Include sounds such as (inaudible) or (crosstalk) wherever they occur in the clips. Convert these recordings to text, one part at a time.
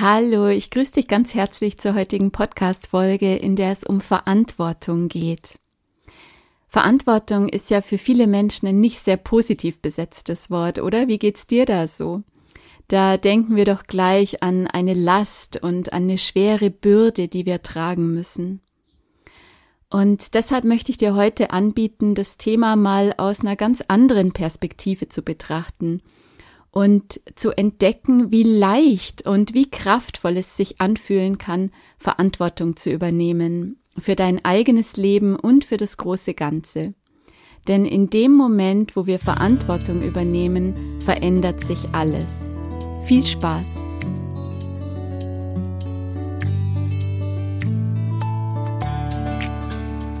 Hallo, ich grüße dich ganz herzlich zur heutigen Podcast-Folge, in der es um Verantwortung geht. Verantwortung ist ja für viele Menschen ein nicht sehr positiv besetztes Wort, oder? Wie geht's dir da so? Da denken wir doch gleich an eine Last und an eine schwere Bürde, die wir tragen müssen. Und deshalb möchte ich dir heute anbieten, das Thema mal aus einer ganz anderen Perspektive zu betrachten und zu entdecken, wie leicht und wie kraftvoll es sich anfühlen kann, Verantwortung zu übernehmen für dein eigenes Leben und für das große Ganze. Denn in dem Moment, wo wir Verantwortung übernehmen, verändert sich alles. Viel Spaß!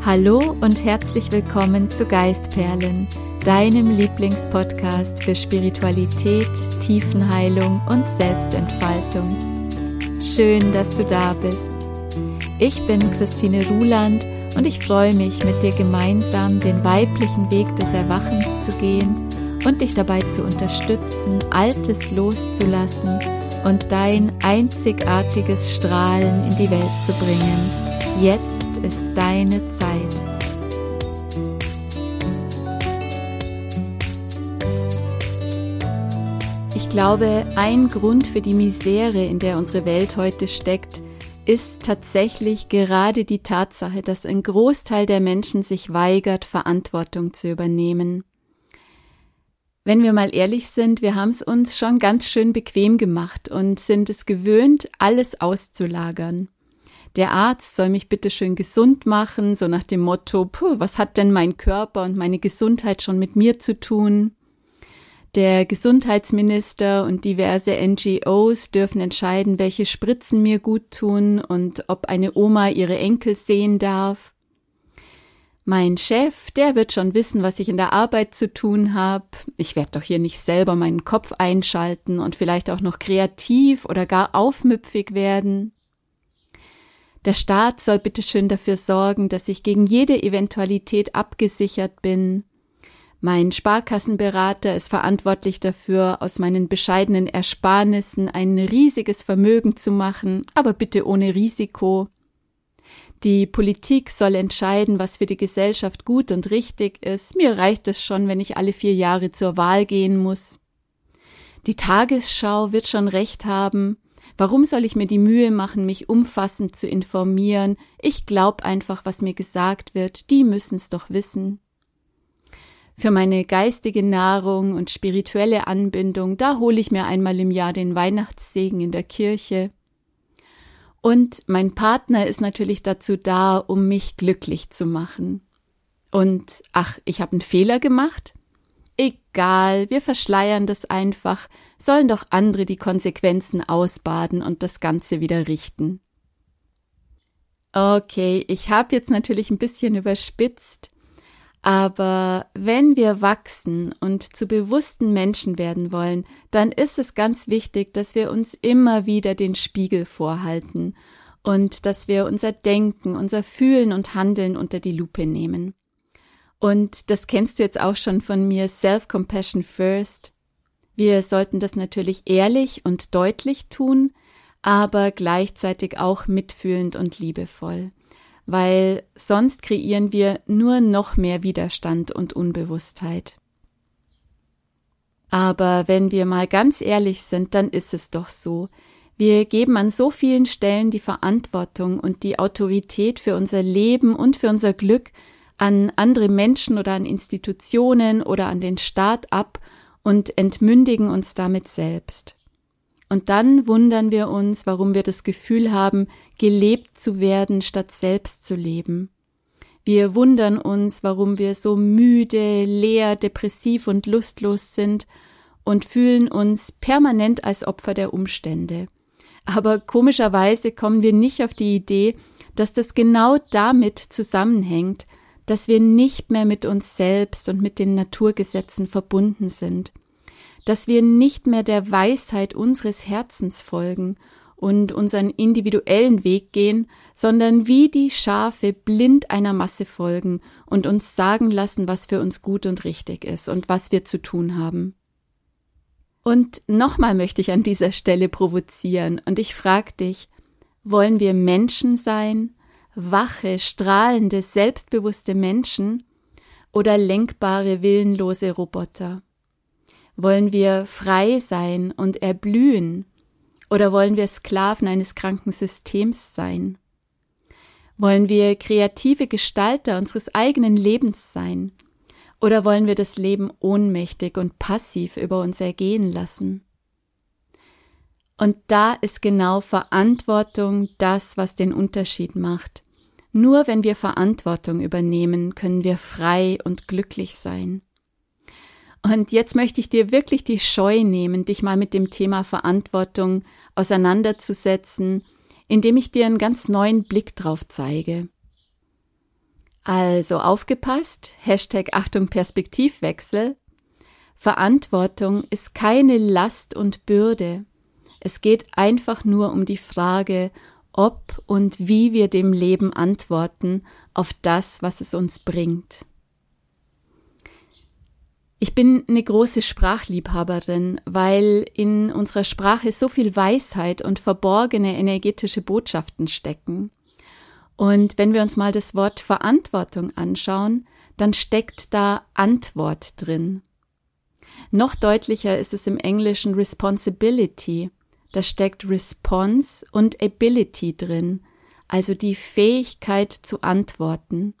Hallo und herzlich willkommen zu Geistperlen deinem Lieblingspodcast für Spiritualität, Tiefenheilung und Selbstentfaltung. Schön, dass du da bist. Ich bin Christine Ruland und ich freue mich, mit dir gemeinsam den weiblichen Weg des Erwachens zu gehen und dich dabei zu unterstützen, Altes loszulassen und dein einzigartiges Strahlen in die Welt zu bringen. Jetzt ist deine Zeit. Glaube, ein Grund für die Misere, in der unsere Welt heute steckt, ist tatsächlich gerade die Tatsache, dass ein Großteil der Menschen sich weigert, Verantwortung zu übernehmen. Wenn wir mal ehrlich sind, wir haben es uns schon ganz schön bequem gemacht und sind es gewöhnt, alles auszulagern. Der Arzt soll mich bitte schön gesund machen, so nach dem Motto, puh, was hat denn mein Körper und meine Gesundheit schon mit mir zu tun? Der Gesundheitsminister und diverse NGOs dürfen entscheiden, welche Spritzen mir gut tun und ob eine Oma ihre Enkel sehen darf. Mein Chef, der wird schon wissen, was ich in der Arbeit zu tun habe. Ich werde doch hier nicht selber meinen Kopf einschalten und vielleicht auch noch kreativ oder gar aufmüpfig werden. Der Staat soll bitteschön dafür sorgen, dass ich gegen jede Eventualität abgesichert bin mein Sparkassenberater ist verantwortlich dafür, aus meinen bescheidenen Ersparnissen ein riesiges Vermögen zu machen, aber bitte ohne Risiko. Die Politik soll entscheiden, was für die Gesellschaft gut und richtig ist. Mir reicht es schon, wenn ich alle vier Jahre zur Wahl gehen muss. Die Tagesschau wird schon recht haben. Warum soll ich mir die Mühe machen, mich umfassend zu informieren? Ich glaub einfach, was mir gesagt wird. Die müssen's doch wissen. Für meine geistige Nahrung und spirituelle Anbindung, da hole ich mir einmal im Jahr den Weihnachtssegen in der Kirche. Und mein Partner ist natürlich dazu da, um mich glücklich zu machen. Und ach, ich habe einen Fehler gemacht? Egal, wir verschleiern das einfach, sollen doch andere die Konsequenzen ausbaden und das Ganze wieder richten. Okay, ich habe jetzt natürlich ein bisschen überspitzt, aber wenn wir wachsen und zu bewussten Menschen werden wollen, dann ist es ganz wichtig, dass wir uns immer wieder den Spiegel vorhalten und dass wir unser Denken, unser Fühlen und Handeln unter die Lupe nehmen. Und das kennst du jetzt auch schon von mir, Self-Compassion First. Wir sollten das natürlich ehrlich und deutlich tun, aber gleichzeitig auch mitfühlend und liebevoll weil sonst kreieren wir nur noch mehr Widerstand und Unbewusstheit. Aber wenn wir mal ganz ehrlich sind, dann ist es doch so. Wir geben an so vielen Stellen die Verantwortung und die Autorität für unser Leben und für unser Glück an andere Menschen oder an Institutionen oder an den Staat ab und entmündigen uns damit selbst. Und dann wundern wir uns, warum wir das Gefühl haben, gelebt zu werden, statt selbst zu leben. Wir wundern uns, warum wir so müde, leer, depressiv und lustlos sind und fühlen uns permanent als Opfer der Umstände. Aber komischerweise kommen wir nicht auf die Idee, dass das genau damit zusammenhängt, dass wir nicht mehr mit uns selbst und mit den Naturgesetzen verbunden sind dass wir nicht mehr der Weisheit unseres Herzens folgen und unseren individuellen Weg gehen, sondern wie die Schafe blind einer Masse folgen und uns sagen lassen, was für uns gut und richtig ist und was wir zu tun haben. Und nochmal möchte ich an dieser Stelle provozieren und ich frage dich, wollen wir Menschen sein, wache, strahlende, selbstbewusste Menschen oder lenkbare, willenlose Roboter? Wollen wir frei sein und erblühen oder wollen wir Sklaven eines kranken Systems sein? Wollen wir kreative Gestalter unseres eigenen Lebens sein? Oder wollen wir das Leben ohnmächtig und passiv über uns ergehen lassen? Und da ist genau Verantwortung das, was den Unterschied macht. Nur wenn wir Verantwortung übernehmen, können wir frei und glücklich sein. Und jetzt möchte ich dir wirklich die Scheu nehmen, dich mal mit dem Thema Verantwortung auseinanderzusetzen, indem ich dir einen ganz neuen Blick drauf zeige. Also aufgepasst, Hashtag Achtung Perspektivwechsel. Verantwortung ist keine Last und Bürde. Es geht einfach nur um die Frage, ob und wie wir dem Leben antworten auf das, was es uns bringt. Ich bin eine große Sprachliebhaberin, weil in unserer Sprache so viel Weisheit und verborgene energetische Botschaften stecken. Und wenn wir uns mal das Wort Verantwortung anschauen, dann steckt da Antwort drin. Noch deutlicher ist es im Englischen Responsibility. Da steckt Response und Ability drin, also die Fähigkeit zu antworten.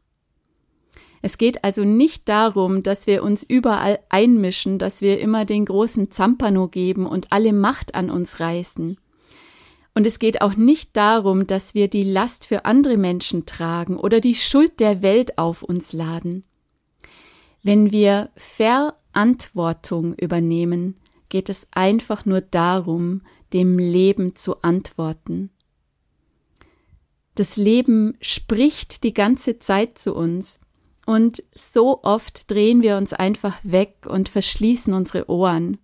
Es geht also nicht darum, dass wir uns überall einmischen, dass wir immer den großen Zampano geben und alle Macht an uns reißen. Und es geht auch nicht darum, dass wir die Last für andere Menschen tragen oder die Schuld der Welt auf uns laden. Wenn wir Verantwortung übernehmen, geht es einfach nur darum, dem Leben zu antworten. Das Leben spricht die ganze Zeit zu uns, und so oft drehen wir uns einfach weg und verschließen unsere Ohren.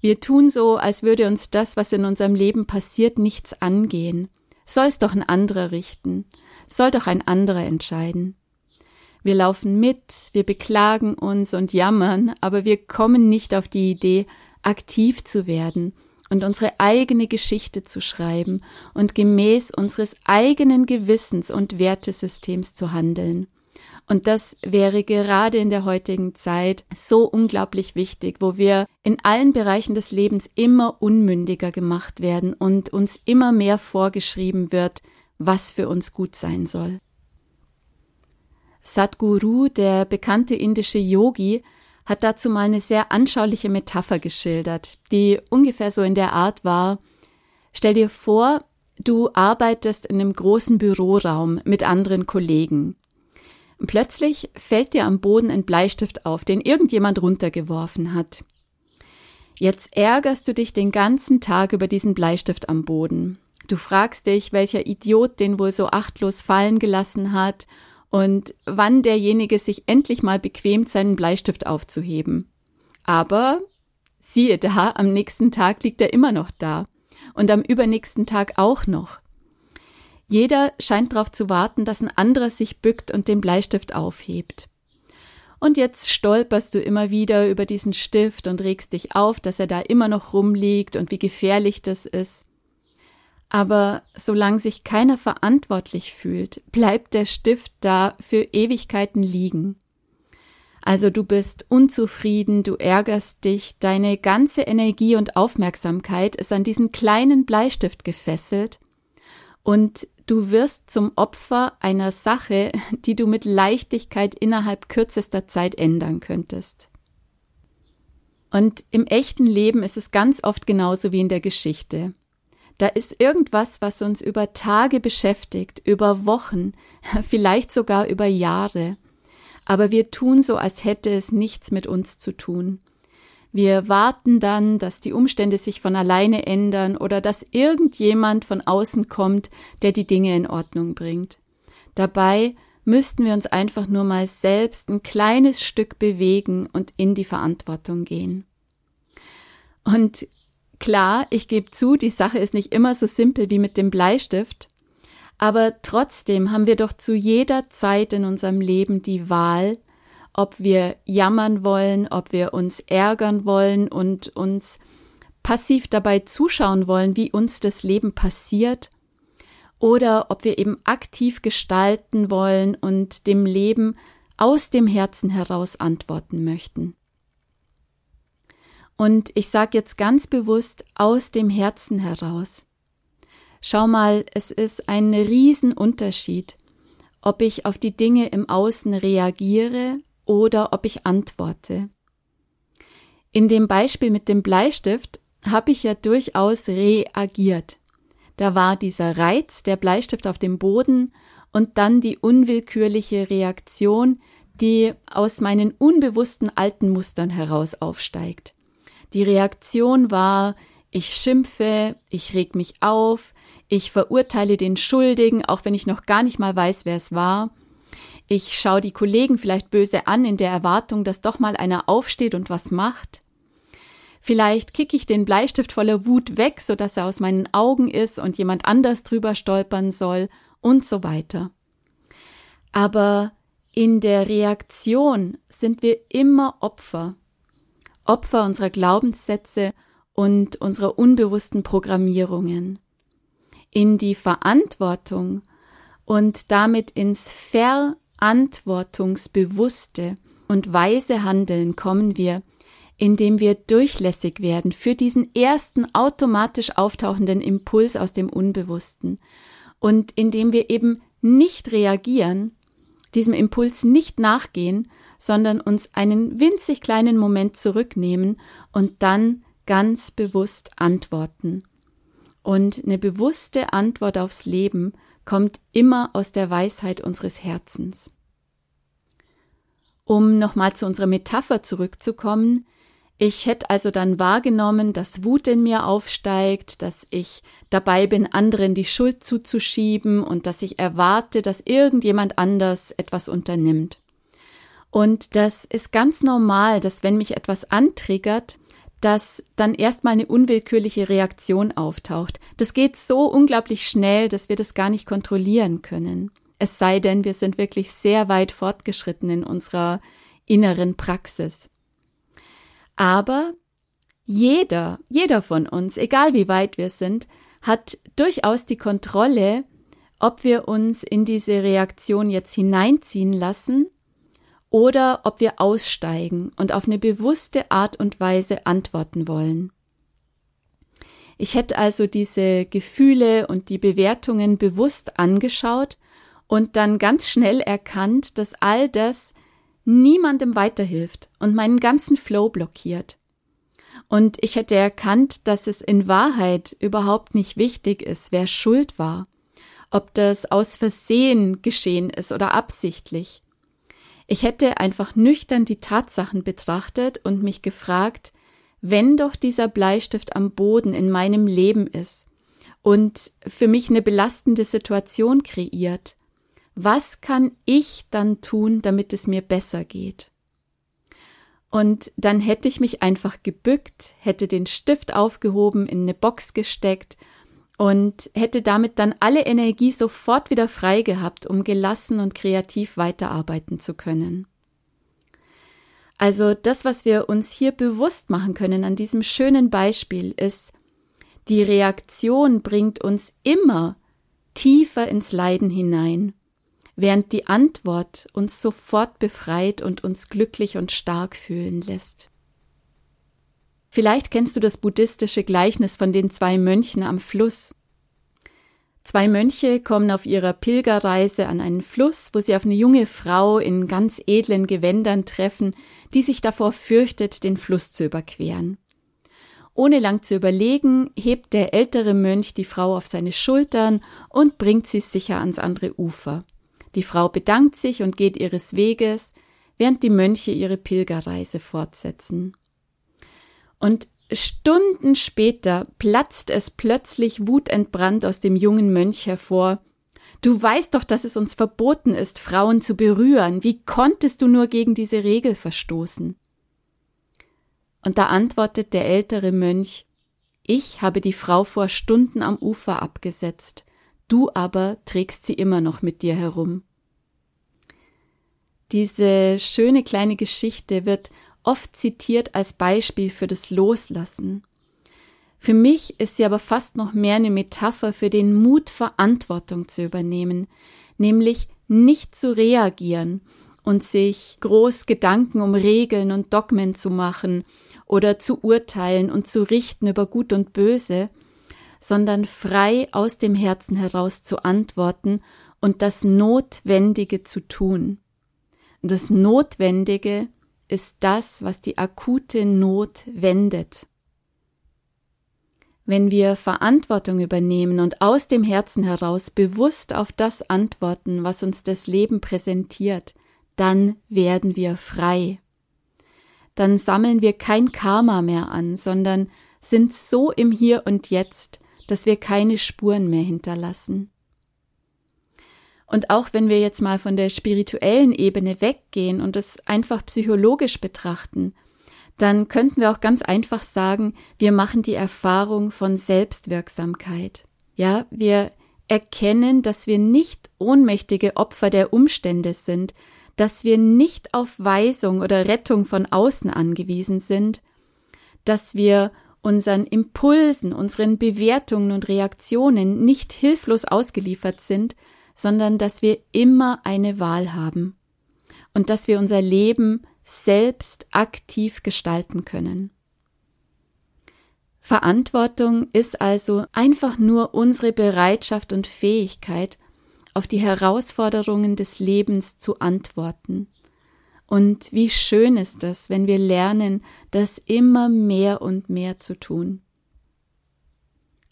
Wir tun so, als würde uns das, was in unserem Leben passiert, nichts angehen. Soll es doch ein anderer richten, soll doch ein anderer entscheiden. Wir laufen mit, wir beklagen uns und jammern, aber wir kommen nicht auf die Idee, aktiv zu werden und unsere eigene Geschichte zu schreiben und gemäß unseres eigenen Gewissens und Wertesystems zu handeln. Und das wäre gerade in der heutigen Zeit so unglaublich wichtig, wo wir in allen Bereichen des Lebens immer unmündiger gemacht werden und uns immer mehr vorgeschrieben wird, was für uns gut sein soll. Sadhguru, der bekannte indische Yogi, hat dazu mal eine sehr anschauliche Metapher geschildert, die ungefähr so in der Art war, stell dir vor, du arbeitest in einem großen Büroraum mit anderen Kollegen. Plötzlich fällt dir am Boden ein Bleistift auf, den irgendjemand runtergeworfen hat. Jetzt ärgerst du dich den ganzen Tag über diesen Bleistift am Boden. Du fragst dich, welcher Idiot den wohl so achtlos fallen gelassen hat und wann derjenige sich endlich mal bequemt, seinen Bleistift aufzuheben. Aber siehe da, am nächsten Tag liegt er immer noch da und am übernächsten Tag auch noch. Jeder scheint darauf zu warten, dass ein anderer sich bückt und den Bleistift aufhebt. Und jetzt stolperst du immer wieder über diesen Stift und regst dich auf, dass er da immer noch rumliegt und wie gefährlich das ist. Aber solange sich keiner verantwortlich fühlt, bleibt der Stift da für Ewigkeiten liegen. Also du bist unzufrieden, du ärgerst dich, deine ganze Energie und Aufmerksamkeit ist an diesen kleinen Bleistift gefesselt und Du wirst zum Opfer einer Sache, die du mit Leichtigkeit innerhalb kürzester Zeit ändern könntest. Und im echten Leben ist es ganz oft genauso wie in der Geschichte. Da ist irgendwas, was uns über Tage beschäftigt, über Wochen, (laughs) vielleicht sogar über Jahre. Aber wir tun so, als hätte es nichts mit uns zu tun. Wir warten dann, dass die Umstände sich von alleine ändern oder dass irgendjemand von außen kommt, der die Dinge in Ordnung bringt. Dabei müssten wir uns einfach nur mal selbst ein kleines Stück bewegen und in die Verantwortung gehen. Und klar, ich gebe zu, die Sache ist nicht immer so simpel wie mit dem Bleistift, aber trotzdem haben wir doch zu jeder Zeit in unserem Leben die Wahl, ob wir jammern wollen, ob wir uns ärgern wollen und uns passiv dabei zuschauen wollen, wie uns das Leben passiert, oder ob wir eben aktiv gestalten wollen und dem Leben aus dem Herzen heraus antworten möchten. Und ich sage jetzt ganz bewusst aus dem Herzen heraus. Schau mal, es ist ein Riesenunterschied, ob ich auf die Dinge im Außen reagiere oder ob ich antworte. In dem Beispiel mit dem Bleistift habe ich ja durchaus reagiert. Da war dieser Reiz, der Bleistift auf dem Boden und dann die unwillkürliche Reaktion, die aus meinen unbewussten alten Mustern heraus aufsteigt. Die Reaktion war, ich schimpfe, ich reg mich auf, ich verurteile den Schuldigen, auch wenn ich noch gar nicht mal weiß, wer es war. Ich schaue die Kollegen vielleicht böse an in der Erwartung, dass doch mal einer aufsteht und was macht. Vielleicht kicke ich den Bleistift voller Wut weg, so dass er aus meinen Augen ist und jemand anders drüber stolpern soll und so weiter. Aber in der Reaktion sind wir immer Opfer. Opfer unserer Glaubenssätze und unserer unbewussten Programmierungen. In die Verantwortung und damit ins verantwortungsbewusste und weise Handeln kommen wir, indem wir durchlässig werden für diesen ersten automatisch auftauchenden Impuls aus dem Unbewussten und indem wir eben nicht reagieren, diesem Impuls nicht nachgehen, sondern uns einen winzig kleinen Moment zurücknehmen und dann ganz bewusst antworten. Und eine bewusste Antwort aufs Leben kommt immer aus der Weisheit unseres Herzens. Um nochmal zu unserer Metapher zurückzukommen, ich hätte also dann wahrgenommen, dass Wut in mir aufsteigt, dass ich dabei bin, anderen die Schuld zuzuschieben und dass ich erwarte, dass irgendjemand anders etwas unternimmt. Und das ist ganz normal, dass wenn mich etwas antriggert, dass dann erstmal eine unwillkürliche Reaktion auftaucht. Das geht so unglaublich schnell, dass wir das gar nicht kontrollieren können. Es sei denn, wir sind wirklich sehr weit fortgeschritten in unserer inneren Praxis. Aber jeder, jeder von uns, egal wie weit wir sind, hat durchaus die Kontrolle, ob wir uns in diese Reaktion jetzt hineinziehen lassen oder ob wir aussteigen und auf eine bewusste Art und Weise antworten wollen. Ich hätte also diese Gefühle und die Bewertungen bewusst angeschaut und dann ganz schnell erkannt, dass all das niemandem weiterhilft und meinen ganzen Flow blockiert. Und ich hätte erkannt, dass es in Wahrheit überhaupt nicht wichtig ist, wer schuld war, ob das aus Versehen geschehen ist oder absichtlich. Ich hätte einfach nüchtern die Tatsachen betrachtet und mich gefragt, wenn doch dieser Bleistift am Boden in meinem Leben ist und für mich eine belastende Situation kreiert, was kann ich dann tun, damit es mir besser geht? Und dann hätte ich mich einfach gebückt, hätte den Stift aufgehoben, in eine Box gesteckt und hätte damit dann alle Energie sofort wieder frei gehabt, um gelassen und kreativ weiterarbeiten zu können. Also das, was wir uns hier bewusst machen können an diesem schönen Beispiel, ist, die Reaktion bringt uns immer tiefer ins Leiden hinein während die Antwort uns sofort befreit und uns glücklich und stark fühlen lässt. Vielleicht kennst du das buddhistische Gleichnis von den zwei Mönchen am Fluss. Zwei Mönche kommen auf ihrer Pilgerreise an einen Fluss, wo sie auf eine junge Frau in ganz edlen Gewändern treffen, die sich davor fürchtet, den Fluss zu überqueren. Ohne lang zu überlegen, hebt der ältere Mönch die Frau auf seine Schultern und bringt sie sicher ans andere Ufer. Die Frau bedankt sich und geht ihres Weges, während die Mönche ihre Pilgerreise fortsetzen. Und Stunden später platzt es plötzlich wutentbrannt aus dem jungen Mönch hervor. Du weißt doch, dass es uns verboten ist, Frauen zu berühren. Wie konntest du nur gegen diese Regel verstoßen? Und da antwortet der ältere Mönch, ich habe die Frau vor Stunden am Ufer abgesetzt, du aber trägst sie immer noch mit dir herum. Diese schöne kleine Geschichte wird oft zitiert als Beispiel für das Loslassen. Für mich ist sie aber fast noch mehr eine Metapher für den Mut, Verantwortung zu übernehmen, nämlich nicht zu reagieren und sich groß Gedanken um Regeln und Dogmen zu machen oder zu urteilen und zu richten über Gut und Böse, sondern frei aus dem Herzen heraus zu antworten und das Notwendige zu tun. das Notwendige ist das, was die akute Not wendet. Wenn wir Verantwortung übernehmen und aus dem Herzen heraus bewusst auf das antworten, was uns das Leben präsentiert, dann werden wir frei. Dann sammeln wir kein Karma mehr an, sondern sind so im Hier und Jetzt, dass wir keine Spuren mehr hinterlassen. Und auch wenn wir jetzt mal von der spirituellen Ebene weggehen und es einfach psychologisch betrachten, dann könnten wir auch ganz einfach sagen, wir machen die Erfahrung von Selbstwirksamkeit. Ja, wir erkennen, dass wir nicht ohnmächtige Opfer der Umstände sind, dass wir nicht auf Weisung oder Rettung von außen angewiesen sind, dass wir unseren Impulsen, unseren Bewertungen und Reaktionen nicht hilflos ausgeliefert sind, sondern dass wir immer eine Wahl haben und dass wir unser Leben selbst aktiv gestalten können. Verantwortung ist also einfach nur unsere Bereitschaft und Fähigkeit, auf die Herausforderungen des Lebens zu antworten. Und wie schön ist es, wenn wir lernen, das immer mehr und mehr zu tun.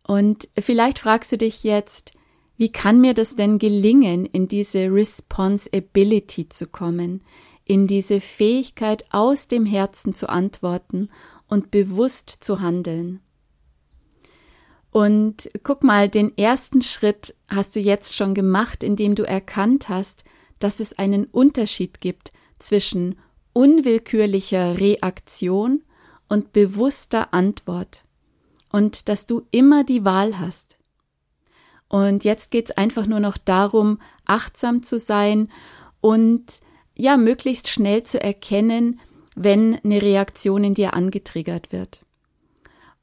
Und vielleicht fragst du dich jetzt, wie kann mir das denn gelingen, in diese Responsibility zu kommen, in diese Fähigkeit aus dem Herzen zu antworten und bewusst zu handeln. Und guck mal, den ersten Schritt hast du jetzt schon gemacht, indem du erkannt hast, dass es einen Unterschied gibt zwischen unwillkürlicher Reaktion und bewusster Antwort und dass du immer die Wahl hast. Und jetzt geht's einfach nur noch darum, achtsam zu sein und ja, möglichst schnell zu erkennen, wenn eine Reaktion in dir angetriggert wird.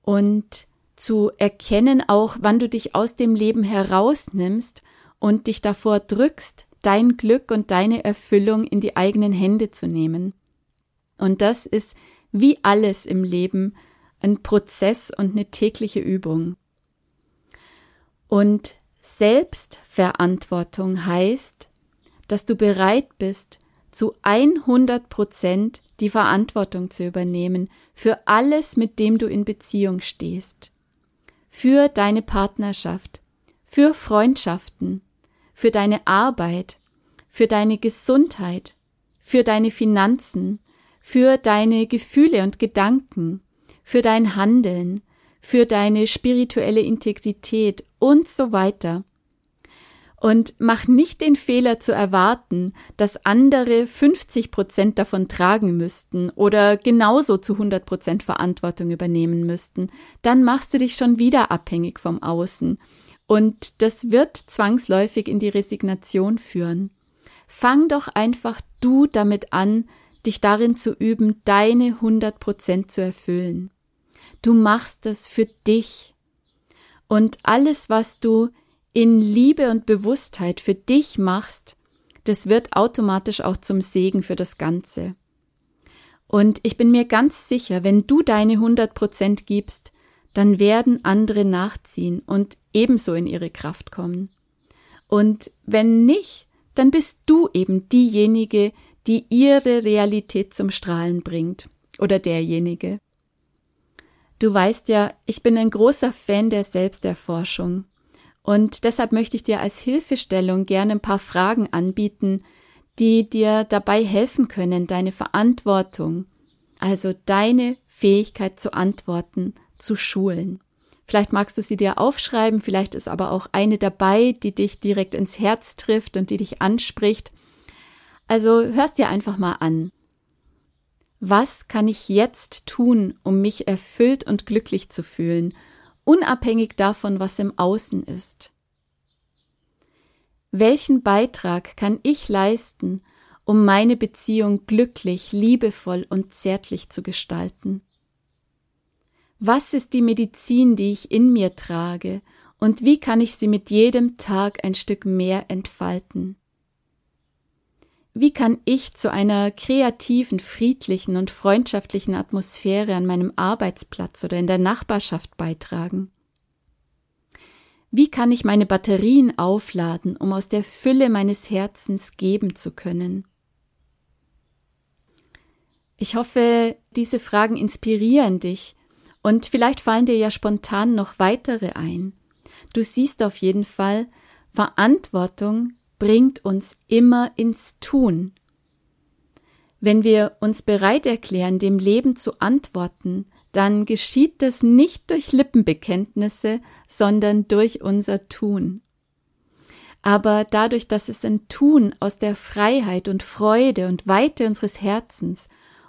Und zu erkennen auch, wann du dich aus dem Leben herausnimmst und dich davor drückst, dein Glück und deine Erfüllung in die eigenen Hände zu nehmen. Und das ist wie alles im Leben ein Prozess und eine tägliche Übung. Und Selbstverantwortung heißt, dass du bereit bist, zu 100 Prozent die Verantwortung zu übernehmen für alles, mit dem du in Beziehung stehst. Für deine Partnerschaft, für Freundschaften, für deine Arbeit, für deine Gesundheit, für deine Finanzen, für deine Gefühle und Gedanken, für dein Handeln, für deine spirituelle Integrität und so weiter. Und mach nicht den Fehler zu erwarten, dass andere 50 Prozent davon tragen müssten oder genauso zu 100 Prozent Verantwortung übernehmen müssten. Dann machst du dich schon wieder abhängig vom Außen. Und das wird zwangsläufig in die Resignation führen. Fang doch einfach du damit an, dich darin zu üben, deine 100 Prozent zu erfüllen. Du machst es für dich. Und alles, was du in Liebe und Bewusstheit für dich machst, das wird automatisch auch zum Segen für das Ganze. Und ich bin mir ganz sicher, wenn du deine 100 Prozent gibst, dann werden andere nachziehen und ebenso in ihre Kraft kommen. Und wenn nicht, dann bist du eben diejenige, die ihre Realität zum Strahlen bringt oder derjenige. Du weißt ja, ich bin ein großer Fan der Selbsterforschung und deshalb möchte ich dir als Hilfestellung gerne ein paar Fragen anbieten, die dir dabei helfen können, deine Verantwortung, also deine Fähigkeit zu antworten, zu schulen. Vielleicht magst du sie dir aufschreiben, vielleicht ist aber auch eine dabei, die dich direkt ins Herz trifft und die dich anspricht. Also hörst dir einfach mal an. Was kann ich jetzt tun, um mich erfüllt und glücklich zu fühlen unabhängig davon, was im Außen ist. Welchen Beitrag kann ich leisten, um meine Beziehung glücklich, liebevoll und zärtlich zu gestalten? Was ist die Medizin, die ich in mir trage, und wie kann ich sie mit jedem Tag ein Stück mehr entfalten? Wie kann ich zu einer kreativen, friedlichen und freundschaftlichen Atmosphäre an meinem Arbeitsplatz oder in der Nachbarschaft beitragen? Wie kann ich meine Batterien aufladen, um aus der Fülle meines Herzens geben zu können? Ich hoffe, diese Fragen inspirieren dich und vielleicht fallen dir ja spontan noch weitere ein. Du siehst auf jeden Fall, Verantwortung bringt uns immer ins Tun. Wenn wir uns bereit erklären, dem Leben zu antworten, dann geschieht das nicht durch Lippenbekenntnisse, sondern durch unser Tun. Aber dadurch, dass es ein Tun aus der Freiheit und Freude und Weite unseres Herzens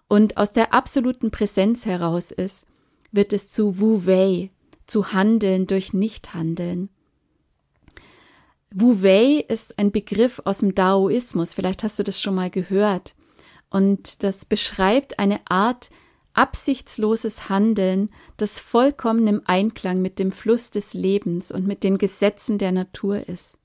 und aus der absoluten Präsenz heraus ist, wird es zu Wu Wei, zu Handeln durch Nichthandeln. Wu Wei ist ein Begriff aus dem Daoismus, vielleicht hast du das schon mal gehört. Und das beschreibt eine Art absichtsloses Handeln, das vollkommen im Einklang mit dem Fluss des Lebens und mit den Gesetzen der Natur ist.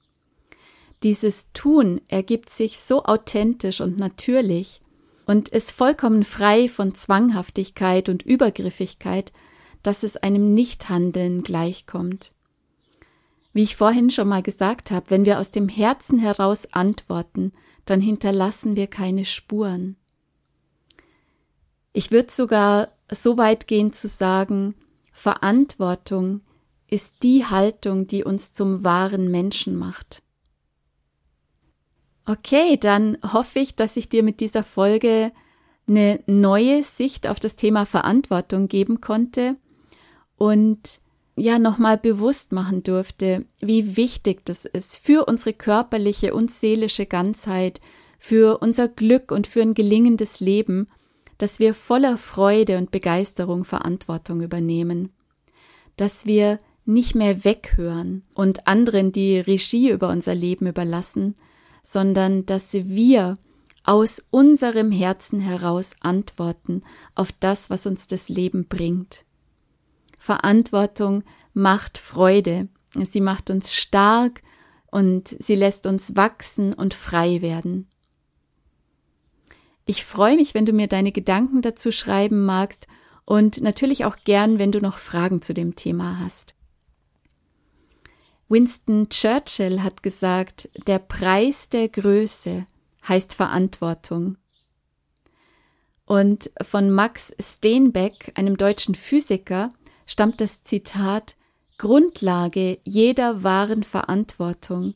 Dieses Tun ergibt sich so authentisch und natürlich und ist vollkommen frei von Zwanghaftigkeit und Übergriffigkeit, dass es einem Nichthandeln gleichkommt. Wie ich vorhin schon mal gesagt habe, wenn wir aus dem Herzen heraus antworten, dann hinterlassen wir keine Spuren. Ich würde sogar so weit gehen zu sagen, Verantwortung ist die Haltung, die uns zum wahren Menschen macht. Okay, dann hoffe ich, dass ich dir mit dieser Folge eine neue Sicht auf das Thema Verantwortung geben konnte und ja nochmal bewusst machen durfte, wie wichtig das ist für unsere körperliche und seelische Ganzheit, für unser Glück und für ein gelingendes Leben, dass wir voller Freude und Begeisterung Verantwortung übernehmen, dass wir nicht mehr weghören und anderen die Regie über unser Leben überlassen, sondern dass wir aus unserem Herzen heraus antworten auf das, was uns das Leben bringt. Verantwortung macht Freude. Sie macht uns stark und sie lässt uns wachsen und frei werden. Ich freue mich, wenn du mir deine Gedanken dazu schreiben magst und natürlich auch gern, wenn du noch Fragen zu dem Thema hast. Winston Churchill hat gesagt, der Preis der Größe heißt Verantwortung. Und von Max Steenbeck, einem deutschen Physiker, stammt das Zitat Grundlage jeder wahren Verantwortung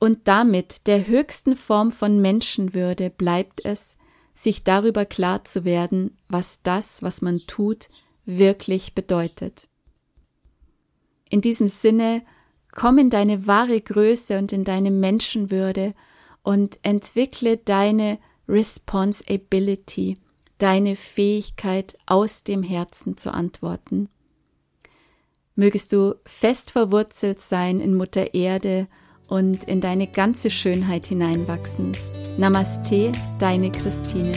und damit der höchsten Form von Menschenwürde bleibt es, sich darüber klar zu werden, was das, was man tut, wirklich bedeutet. In diesem Sinne, komm in deine wahre Größe und in deine Menschenwürde und entwickle deine Responsibility, deine Fähigkeit, aus dem Herzen zu antworten. Mögest du fest verwurzelt sein in Mutter Erde und in deine ganze Schönheit hineinwachsen. Namaste, deine Christine.